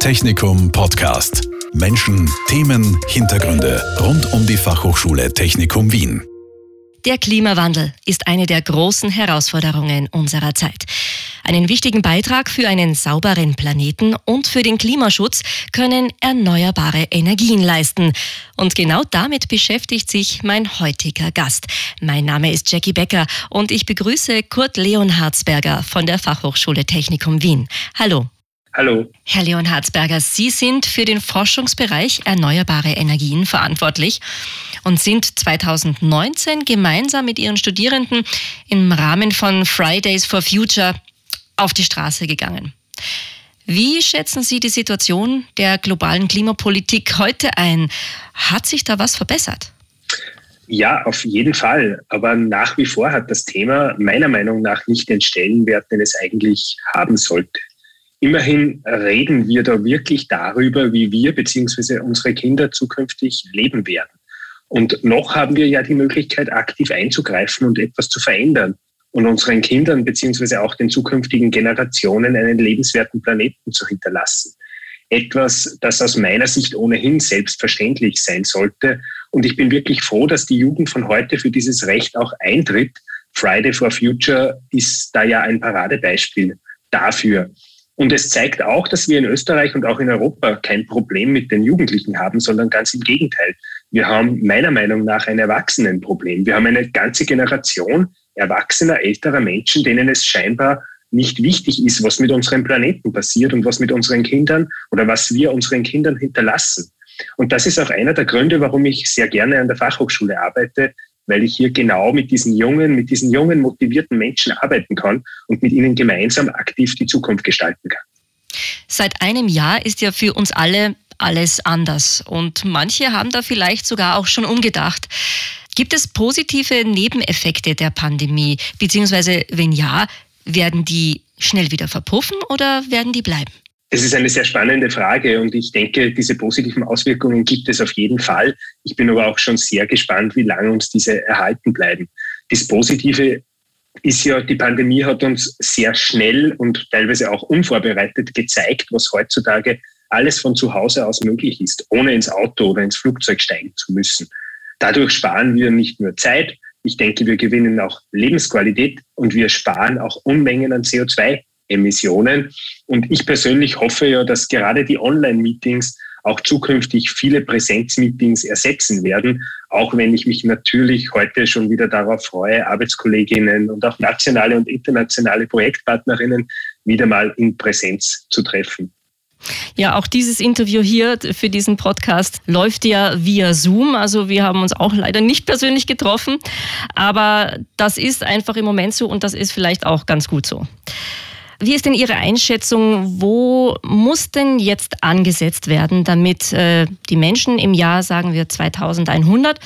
Technikum Podcast. Menschen, Themen, Hintergründe rund um die Fachhochschule Technikum Wien. Der Klimawandel ist eine der großen Herausforderungen unserer Zeit. Einen wichtigen Beitrag für einen sauberen Planeten und für den Klimaschutz können erneuerbare Energien leisten. Und genau damit beschäftigt sich mein heutiger Gast. Mein Name ist Jackie Becker und ich begrüße Kurt Leonhardsberger von der Fachhochschule Technikum Wien. Hallo. Hallo. Herr Leonhardsberger, Sie sind für den Forschungsbereich Erneuerbare Energien verantwortlich und sind 2019 gemeinsam mit Ihren Studierenden im Rahmen von Fridays for Future auf die Straße gegangen. Wie schätzen Sie die Situation der globalen Klimapolitik heute ein? Hat sich da was verbessert? Ja, auf jeden Fall. Aber nach wie vor hat das Thema meiner Meinung nach nicht den Stellenwert, den es eigentlich haben sollte. Immerhin reden wir da wirklich darüber, wie wir bzw. unsere Kinder zukünftig leben werden. Und noch haben wir ja die Möglichkeit, aktiv einzugreifen und etwas zu verändern und unseren Kindern bzw. auch den zukünftigen Generationen einen lebenswerten Planeten zu hinterlassen. Etwas, das aus meiner Sicht ohnehin selbstverständlich sein sollte. Und ich bin wirklich froh, dass die Jugend von heute für dieses Recht auch eintritt. Friday for Future ist da ja ein Paradebeispiel dafür. Und es zeigt auch, dass wir in Österreich und auch in Europa kein Problem mit den Jugendlichen haben, sondern ganz im Gegenteil. Wir haben meiner Meinung nach ein Erwachsenenproblem. Wir haben eine ganze Generation erwachsener, älterer Menschen, denen es scheinbar nicht wichtig ist, was mit unserem Planeten passiert und was mit unseren Kindern oder was wir unseren Kindern hinterlassen. Und das ist auch einer der Gründe, warum ich sehr gerne an der Fachhochschule arbeite, weil ich hier genau mit diesen jungen, mit diesen jungen, motivierten Menschen arbeiten kann und mit ihnen gemeinsam aktiv die Zukunft gestalten kann. Seit einem Jahr ist ja für uns alle alles anders und manche haben da vielleicht sogar auch schon umgedacht. Gibt es positive Nebeneffekte der Pandemie? Beziehungsweise, wenn ja, werden die schnell wieder verpuffen oder werden die bleiben? Es ist eine sehr spannende Frage und ich denke, diese positiven Auswirkungen gibt es auf jeden Fall. Ich bin aber auch schon sehr gespannt, wie lange uns diese erhalten bleiben. Das Positive ist ja, die Pandemie hat uns sehr schnell und teilweise auch unvorbereitet gezeigt, was heutzutage alles von zu Hause aus möglich ist, ohne ins Auto oder ins Flugzeug steigen zu müssen. Dadurch sparen wir nicht nur Zeit, ich denke, wir gewinnen auch Lebensqualität und wir sparen auch Unmengen an CO2 Emissionen. Und ich persönlich hoffe ja, dass gerade die Online-Meetings auch zukünftig viele Präsenzmeetings ersetzen werden, auch wenn ich mich natürlich heute schon wieder darauf freue, Arbeitskolleginnen und auch nationale und internationale Projektpartnerinnen wieder mal in Präsenz zu treffen. Ja, auch dieses Interview hier für diesen Podcast läuft ja via Zoom. Also wir haben uns auch leider nicht persönlich getroffen. Aber das ist einfach im Moment so und das ist vielleicht auch ganz gut so. Wie ist denn Ihre Einschätzung? Wo muss denn jetzt angesetzt werden, damit äh, die Menschen im Jahr, sagen wir 2100,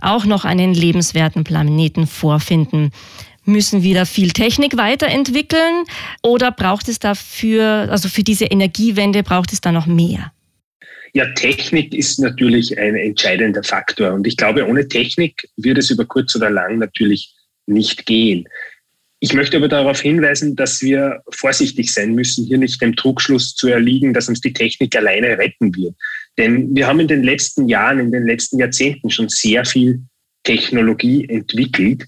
auch noch einen lebenswerten Planeten vorfinden? Müssen wir da viel Technik weiterentwickeln oder braucht es dafür, also für diese Energiewende, braucht es da noch mehr? Ja, Technik ist natürlich ein entscheidender Faktor. Und ich glaube, ohne Technik wird es über kurz oder lang natürlich nicht gehen. Ich möchte aber darauf hinweisen, dass wir vorsichtig sein müssen, hier nicht dem Trugschluss zu erliegen, dass uns die Technik alleine retten wird. Denn wir haben in den letzten Jahren, in den letzten Jahrzehnten schon sehr viel Technologie entwickelt.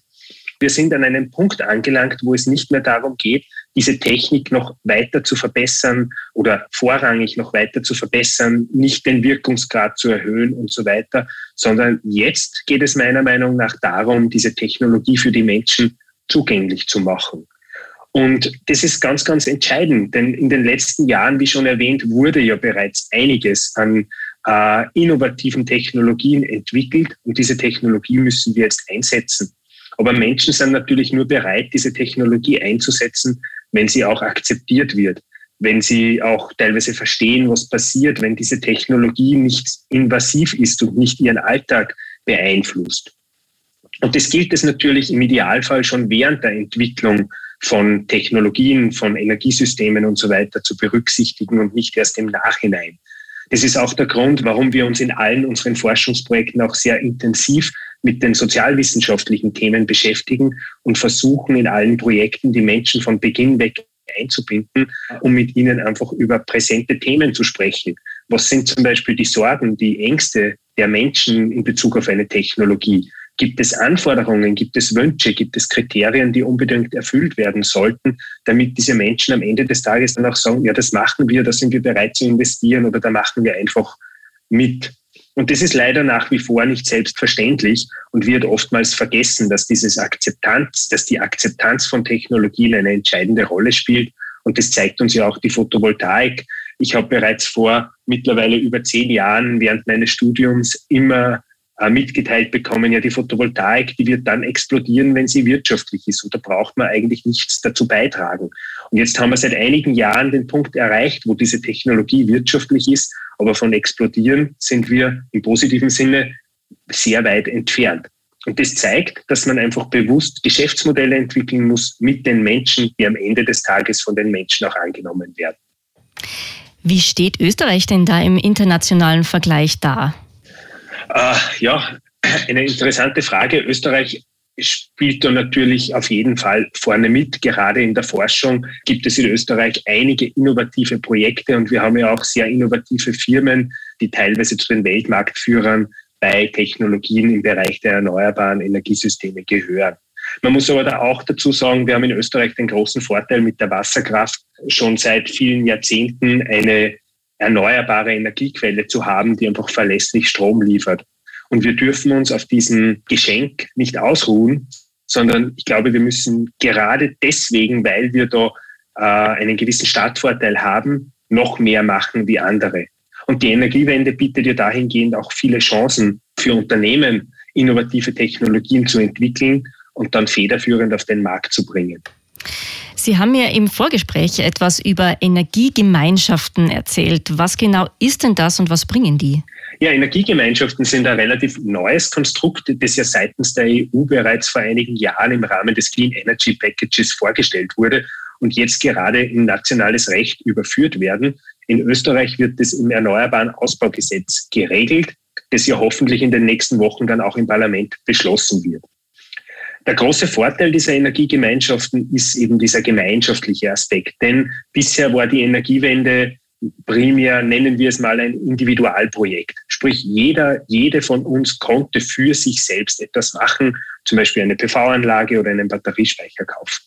Wir sind an einem Punkt angelangt, wo es nicht mehr darum geht, diese Technik noch weiter zu verbessern oder vorrangig noch weiter zu verbessern, nicht den Wirkungsgrad zu erhöhen und so weiter, sondern jetzt geht es meiner Meinung nach darum, diese Technologie für die Menschen zugänglich zu machen. Und das ist ganz, ganz entscheidend, denn in den letzten Jahren, wie schon erwähnt, wurde ja bereits einiges an äh, innovativen Technologien entwickelt und diese Technologie müssen wir jetzt einsetzen. Aber Menschen sind natürlich nur bereit, diese Technologie einzusetzen, wenn sie auch akzeptiert wird, wenn sie auch teilweise verstehen, was passiert, wenn diese Technologie nicht invasiv ist und nicht ihren Alltag beeinflusst. Und das gilt es natürlich im Idealfall schon während der Entwicklung von Technologien, von Energiesystemen und so weiter zu berücksichtigen und nicht erst im Nachhinein. Das ist auch der Grund, warum wir uns in allen unseren Forschungsprojekten auch sehr intensiv mit den sozialwissenschaftlichen Themen beschäftigen und versuchen in allen Projekten die Menschen von Beginn weg einzubinden, um mit ihnen einfach über präsente Themen zu sprechen. Was sind zum Beispiel die Sorgen, die Ängste der Menschen in Bezug auf eine Technologie? Gibt es Anforderungen, gibt es Wünsche, gibt es Kriterien, die unbedingt erfüllt werden sollten, damit diese Menschen am Ende des Tages dann auch sagen, ja, das machen wir, da sind wir bereit zu investieren oder da machen wir einfach mit. Und das ist leider nach wie vor nicht selbstverständlich und wird oftmals vergessen, dass dieses Akzeptanz, dass die Akzeptanz von Technologien eine entscheidende Rolle spielt. Und das zeigt uns ja auch die Photovoltaik. Ich habe bereits vor mittlerweile über zehn Jahren während meines Studiums immer mitgeteilt bekommen, ja, die Photovoltaik, die wird dann explodieren, wenn sie wirtschaftlich ist. Und da braucht man eigentlich nichts dazu beitragen. Und jetzt haben wir seit einigen Jahren den Punkt erreicht, wo diese Technologie wirtschaftlich ist, aber von explodieren sind wir im positiven Sinne sehr weit entfernt. Und das zeigt, dass man einfach bewusst Geschäftsmodelle entwickeln muss mit den Menschen, die am Ende des Tages von den Menschen auch angenommen werden. Wie steht Österreich denn da im internationalen Vergleich da? Äh, ja, eine interessante Frage. Österreich spielt da natürlich auf jeden Fall vorne mit. Gerade in der Forschung gibt es in Österreich einige innovative Projekte und wir haben ja auch sehr innovative Firmen, die teilweise zu den Weltmarktführern bei Technologien im Bereich der erneuerbaren Energiesysteme gehören. Man muss aber da auch dazu sagen, wir haben in Österreich den großen Vorteil mit der Wasserkraft schon seit vielen Jahrzehnten eine erneuerbare Energiequelle zu haben, die einfach verlässlich Strom liefert. Und wir dürfen uns auf diesem Geschenk nicht ausruhen, sondern ich glaube, wir müssen gerade deswegen, weil wir da äh, einen gewissen Startvorteil haben, noch mehr machen wie andere. Und die Energiewende bietet ja dahingehend auch viele Chancen für Unternehmen, innovative Technologien zu entwickeln und dann federführend auf den Markt zu bringen. Sie haben mir im Vorgespräch etwas über Energiegemeinschaften erzählt. Was genau ist denn das und was bringen die? Ja, Energiegemeinschaften sind ein relativ neues Konstrukt, das ja seitens der EU bereits vor einigen Jahren im Rahmen des Clean Energy Packages vorgestellt wurde und jetzt gerade in nationales Recht überführt werden. In Österreich wird das im Erneuerbaren Ausbaugesetz geregelt, das ja hoffentlich in den nächsten Wochen dann auch im Parlament beschlossen wird. Der große Vorteil dieser Energiegemeinschaften ist eben dieser gemeinschaftliche Aspekt. Denn bisher war die Energiewende primär, nennen wir es mal, ein Individualprojekt. Sprich, jeder, jede von uns konnte für sich selbst etwas machen, zum Beispiel eine PV-Anlage oder einen Batteriespeicher kaufen.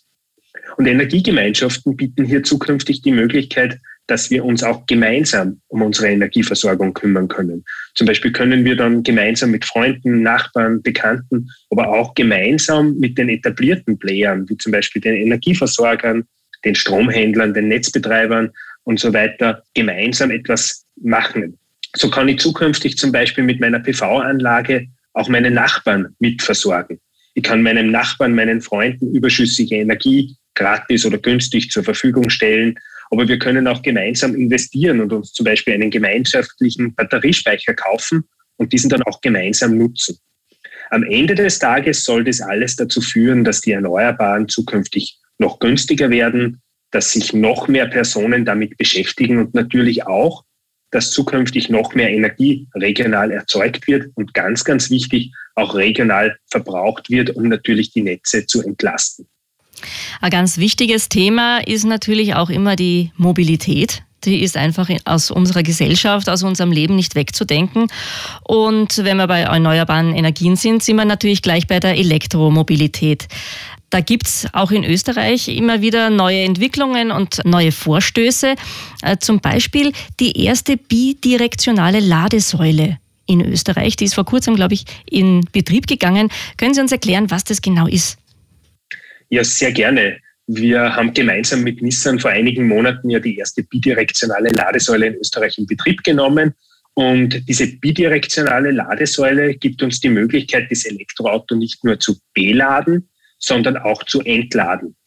Und Energiegemeinschaften bieten hier zukünftig die Möglichkeit, dass wir uns auch gemeinsam um unsere Energieversorgung kümmern können. Zum Beispiel können wir dann gemeinsam mit Freunden, Nachbarn, Bekannten, aber auch gemeinsam mit den etablierten Playern, wie zum Beispiel den Energieversorgern, den Stromhändlern, den Netzbetreibern und so weiter, gemeinsam etwas machen. So kann ich zukünftig zum Beispiel mit meiner PV-Anlage auch meine Nachbarn mitversorgen. Ich kann meinem Nachbarn, meinen Freunden überschüssige Energie gratis oder günstig zur Verfügung stellen aber wir können auch gemeinsam investieren und uns zum Beispiel einen gemeinschaftlichen Batteriespeicher kaufen und diesen dann auch gemeinsam nutzen. Am Ende des Tages soll das alles dazu führen, dass die Erneuerbaren zukünftig noch günstiger werden, dass sich noch mehr Personen damit beschäftigen und natürlich auch, dass zukünftig noch mehr Energie regional erzeugt wird und ganz, ganz wichtig, auch regional verbraucht wird, um natürlich die Netze zu entlasten. Ein ganz wichtiges Thema ist natürlich auch immer die Mobilität. Die ist einfach aus unserer Gesellschaft, aus unserem Leben nicht wegzudenken. Und wenn wir bei erneuerbaren Energien sind, sind wir natürlich gleich bei der Elektromobilität. Da gibt es auch in Österreich immer wieder neue Entwicklungen und neue Vorstöße. Äh, zum Beispiel die erste bidirektionale Ladesäule in Österreich. Die ist vor kurzem, glaube ich, in Betrieb gegangen. Können Sie uns erklären, was das genau ist? Ja, sehr gerne. Wir haben gemeinsam mit Nissan vor einigen Monaten ja die erste bidirektionale Ladesäule in Österreich in Betrieb genommen. Und diese bidirektionale Ladesäule gibt uns die Möglichkeit, das Elektroauto nicht nur zu beladen, sondern auch zu entladen.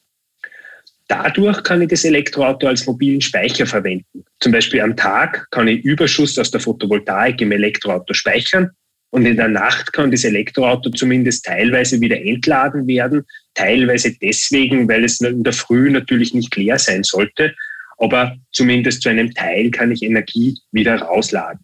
Dadurch kann ich das Elektroauto als mobilen Speicher verwenden. Zum Beispiel am Tag kann ich Überschuss aus der Photovoltaik im Elektroauto speichern und in der Nacht kann das Elektroauto zumindest teilweise wieder entladen werden. Teilweise deswegen, weil es in der Früh natürlich nicht leer sein sollte. Aber zumindest zu einem Teil kann ich Energie wieder rausladen.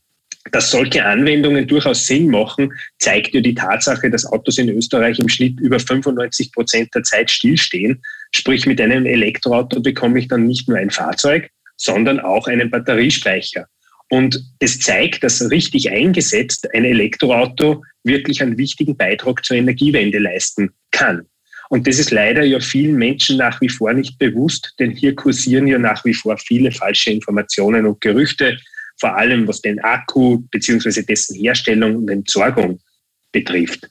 Dass solche Anwendungen durchaus Sinn machen, zeigt ja die Tatsache, dass Autos in Österreich im Schnitt über 95 Prozent der Zeit stillstehen. Sprich, mit einem Elektroauto bekomme ich dann nicht nur ein Fahrzeug, sondern auch einen Batteriespeicher. Und das zeigt, dass richtig eingesetzt ein Elektroauto wirklich einen wichtigen Beitrag zur Energiewende leisten kann. Und das ist leider ja vielen Menschen nach wie vor nicht bewusst, denn hier kursieren ja nach wie vor viele falsche Informationen und Gerüchte, vor allem was den Akku bzw. dessen Herstellung und Entsorgung betrifft.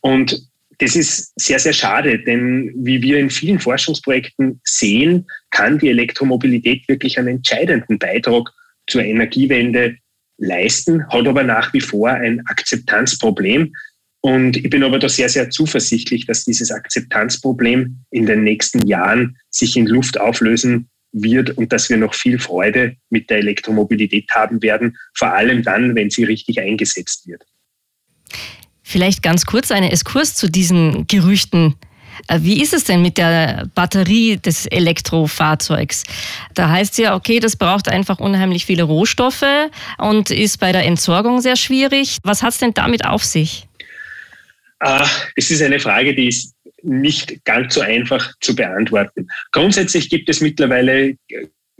Und das ist sehr, sehr schade, denn wie wir in vielen Forschungsprojekten sehen, kann die Elektromobilität wirklich einen entscheidenden Beitrag zur Energiewende leisten, hat aber nach wie vor ein Akzeptanzproblem. Und ich bin aber da sehr, sehr zuversichtlich, dass dieses Akzeptanzproblem in den nächsten Jahren sich in Luft auflösen wird und dass wir noch viel Freude mit der Elektromobilität haben werden, vor allem dann, wenn sie richtig eingesetzt wird. Vielleicht ganz kurz eine Eskurs zu diesen Gerüchten. Äh, wie ist es denn mit der Batterie des Elektrofahrzeugs? Da heißt es ja, okay, das braucht einfach unheimlich viele Rohstoffe und ist bei der Entsorgung sehr schwierig. Was hat es denn damit auf sich? Ah, es ist eine Frage, die ist nicht ganz so einfach zu beantworten. Grundsätzlich gibt es mittlerweile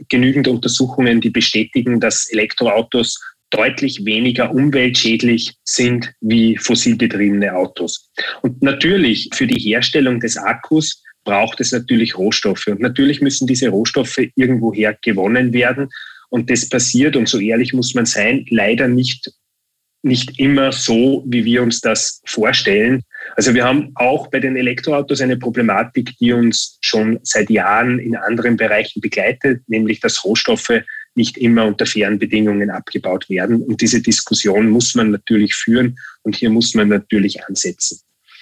genügend Untersuchungen, die bestätigen, dass Elektroautos deutlich weniger umweltschädlich sind wie fossilbetriebene Autos. Und natürlich für die Herstellung des Akkus braucht es natürlich Rohstoffe. Und natürlich müssen diese Rohstoffe irgendwoher gewonnen werden. Und das passiert, und so ehrlich muss man sein, leider nicht, nicht immer so, wie wir uns das vorstellen. Also wir haben auch bei den Elektroautos eine Problematik, die uns schon seit Jahren in anderen Bereichen begleitet, nämlich dass Rohstoffe nicht immer unter fairen Bedingungen abgebaut werden. Und diese Diskussion muss man natürlich führen und hier muss man natürlich ansetzen.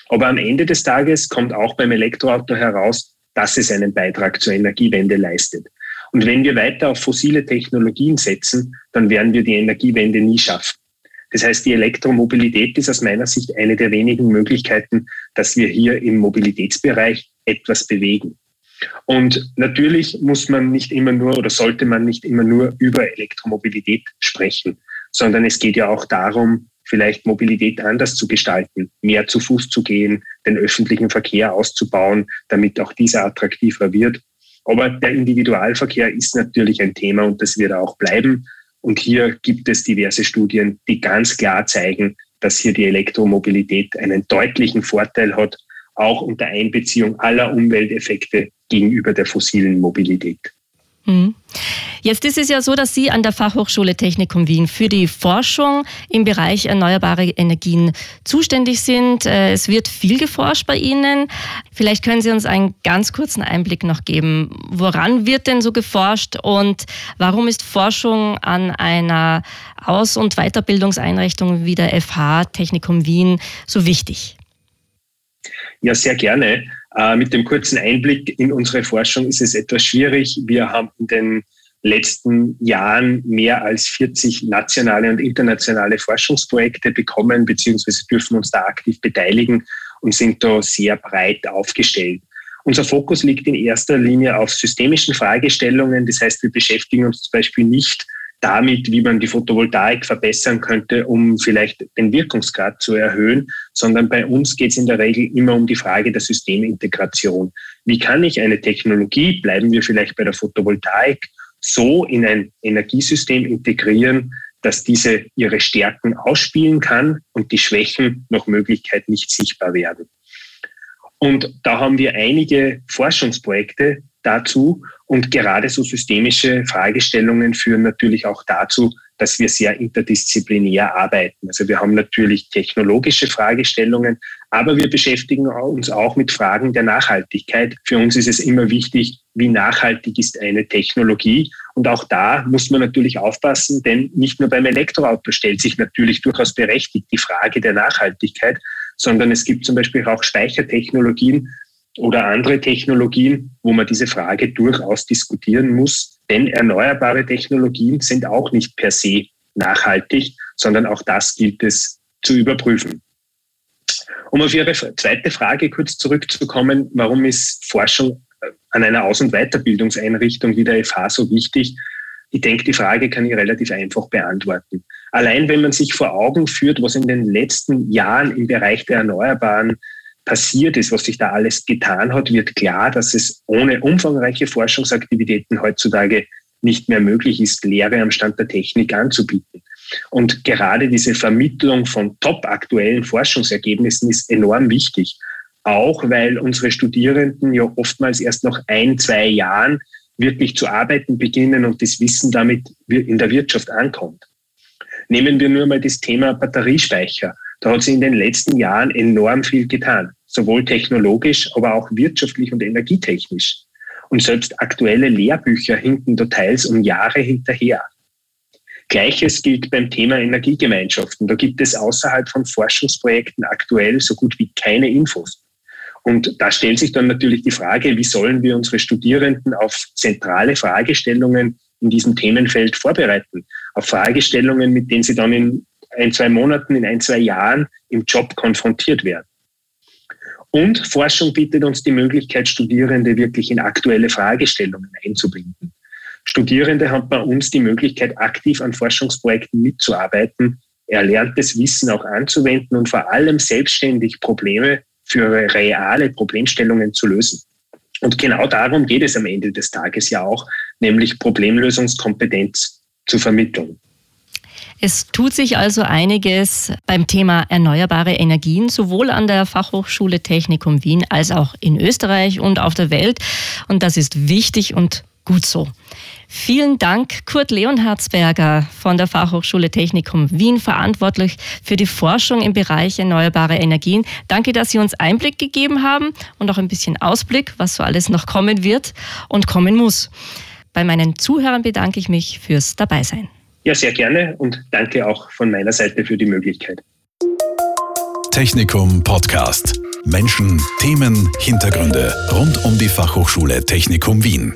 Aber am Ende des Tages kommt auch beim Elektroauto heraus, dass es einen Beitrag zur Energiewende leistet. Und wenn wir weiter auf fossile Technologien setzen, dann werden wir die Energiewende nie schaffen. Das heißt, die Elektromobilität ist aus meiner Sicht eine der wenigen Möglichkeiten, dass wir hier im Mobilitätsbereich etwas bewegen. Und natürlich muss man nicht immer nur oder sollte man nicht immer nur über Elektromobilität sprechen, sondern es geht ja auch darum, vielleicht Mobilität anders zu gestalten, mehr zu Fuß zu gehen, den öffentlichen Verkehr auszubauen, damit auch dieser attraktiver wird. Aber der Individualverkehr ist natürlich ein Thema und das wird auch bleiben. Und hier gibt es diverse Studien, die ganz klar zeigen, dass hier die Elektromobilität einen deutlichen Vorteil hat, auch unter Einbeziehung aller Umwelteffekte gegenüber der fossilen Mobilität. Hm. Jetzt ist es ja so, dass Sie an der Fachhochschule Technikum Wien für die Forschung im Bereich erneuerbare Energien zuständig sind. Äh, es wird viel geforscht bei Ihnen. Vielleicht können Sie uns einen ganz kurzen Einblick noch geben. Woran wird denn so geforscht und warum ist Forschung an einer Aus- und Weiterbildungseinrichtung wie der FH Technikum Wien so wichtig? Ja, sehr gerne. Äh, mit dem kurzen Einblick in unsere Forschung ist es etwas schwierig. Wir haben in den letzten Jahren mehr als 40 nationale und internationale Forschungsprojekte bekommen, beziehungsweise dürfen uns da aktiv beteiligen und sind da sehr breit aufgestellt. Unser Fokus liegt in erster Linie auf systemischen Fragestellungen. Das heißt, wir beschäftigen uns zum Beispiel nicht damit, wie man die Photovoltaik verbessern könnte, um vielleicht den Wirkungsgrad zu erhöhen, sondern bei uns geht es in der Regel immer um die Frage der Systemintegration. Wie kann ich eine Technologie, bleiben wir vielleicht bei der Photovoltaik, so in ein Energiesystem integrieren, dass diese ihre Stärken ausspielen kann und die Schwächen nach Möglichkeit nicht sichtbar werden. Und da haben wir einige Forschungsprojekte dazu und gerade so systemische Fragestellungen führen natürlich auch dazu, dass wir sehr interdisziplinär arbeiten. Also wir haben natürlich technologische Fragestellungen, aber wir beschäftigen uns auch mit Fragen der Nachhaltigkeit. Für uns ist es immer wichtig, wie nachhaltig ist eine Technologie. Und auch da muss man natürlich aufpassen, denn nicht nur beim Elektroauto stellt sich natürlich durchaus berechtigt die Frage der Nachhaltigkeit, sondern es gibt zum Beispiel auch Speichertechnologien, oder andere Technologien, wo man diese Frage durchaus diskutieren muss. Denn erneuerbare Technologien sind auch nicht per se nachhaltig, sondern auch das gilt es zu überprüfen. Um auf Ihre zweite Frage kurz zurückzukommen, warum ist Forschung an einer Aus- und Weiterbildungseinrichtung wie der FH so wichtig? Ich denke, die Frage kann ich relativ einfach beantworten. Allein wenn man sich vor Augen führt, was in den letzten Jahren im Bereich der Erneuerbaren passiert ist, was sich da alles getan hat, wird klar, dass es ohne umfangreiche Forschungsaktivitäten heutzutage nicht mehr möglich ist, Lehre am Stand der Technik anzubieten. Und gerade diese Vermittlung von top aktuellen Forschungsergebnissen ist enorm wichtig. Auch weil unsere Studierenden ja oftmals erst nach ein, zwei Jahren wirklich zu arbeiten beginnen und das Wissen damit in der Wirtschaft ankommt. Nehmen wir nur mal das Thema Batteriespeicher. Da hat sich in den letzten Jahren enorm viel getan, sowohl technologisch, aber auch wirtschaftlich und energietechnisch. Und selbst aktuelle Lehrbücher hinken da teils um Jahre hinterher. Gleiches gilt beim Thema Energiegemeinschaften. Da gibt es außerhalb von Forschungsprojekten aktuell so gut wie keine Infos. Und da stellt sich dann natürlich die Frage, wie sollen wir unsere Studierenden auf zentrale Fragestellungen in diesem Themenfeld vorbereiten? Auf Fragestellungen, mit denen sie dann in ein, zwei Monaten, in ein, zwei Jahren im Job konfrontiert werden. Und Forschung bietet uns die Möglichkeit, Studierende wirklich in aktuelle Fragestellungen einzubinden. Studierende haben bei uns die Möglichkeit, aktiv an Forschungsprojekten mitzuarbeiten, erlerntes Wissen auch anzuwenden und vor allem selbstständig Probleme für reale Problemstellungen zu lösen. Und genau darum geht es am Ende des Tages ja auch, nämlich Problemlösungskompetenz zu vermitteln. Es tut sich also einiges beim Thema erneuerbare Energien, sowohl an der Fachhochschule Technikum Wien als auch in Österreich und auf der Welt. Und das ist wichtig und gut so. Vielen Dank, Kurt Leonhardsberger von der Fachhochschule Technikum Wien, verantwortlich für die Forschung im Bereich erneuerbare Energien. Danke, dass Sie uns Einblick gegeben haben und auch ein bisschen Ausblick, was so alles noch kommen wird und kommen muss. Bei meinen Zuhörern bedanke ich mich fürs Dabeisein. Ja, sehr gerne und danke auch von meiner Seite für die Möglichkeit. Technikum Podcast. Menschen, Themen, Hintergründe rund um die Fachhochschule Technikum Wien.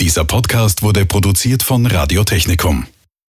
Dieser Podcast wurde produziert von Radio Technikum.